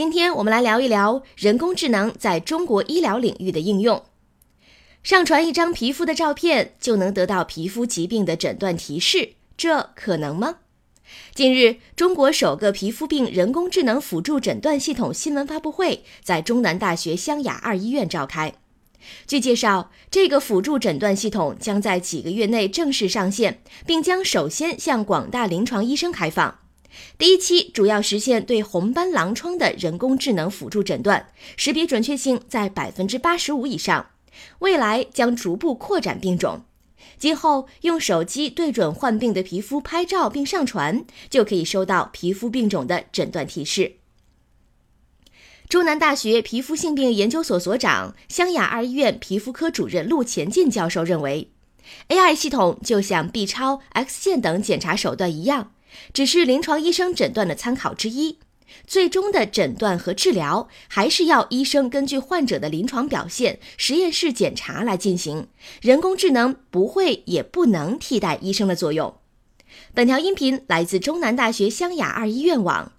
今天我们来聊一聊人工智能在中国医疗领域的应用。上传一张皮肤的照片就能得到皮肤疾病的诊断提示，这可能吗？近日，中国首个皮肤病人工智能辅助诊断系统新闻发布会在中南大学湘雅二医院召开。据介绍，这个辅助诊断系统将在几个月内正式上线，并将首先向广大临床医生开放。第一期主要实现对红斑狼疮的人工智能辅助诊断，识别准确性在百分之八十五以上。未来将逐步扩展病种，今后用手机对准患病的皮肤拍照并上传，就可以收到皮肤病种的诊断提示。中南大学皮肤性病研究所所长、湘雅二医院皮肤科主任陆前进教授认为，AI 系统就像 B 超、X 线等检查手段一样。只是临床医生诊断的参考之一，最终的诊断和治疗还是要医生根据患者的临床表现、实验室检查来进行。人工智能不会也不能替代医生的作用。本条音频来自中南大学湘雅二医院网，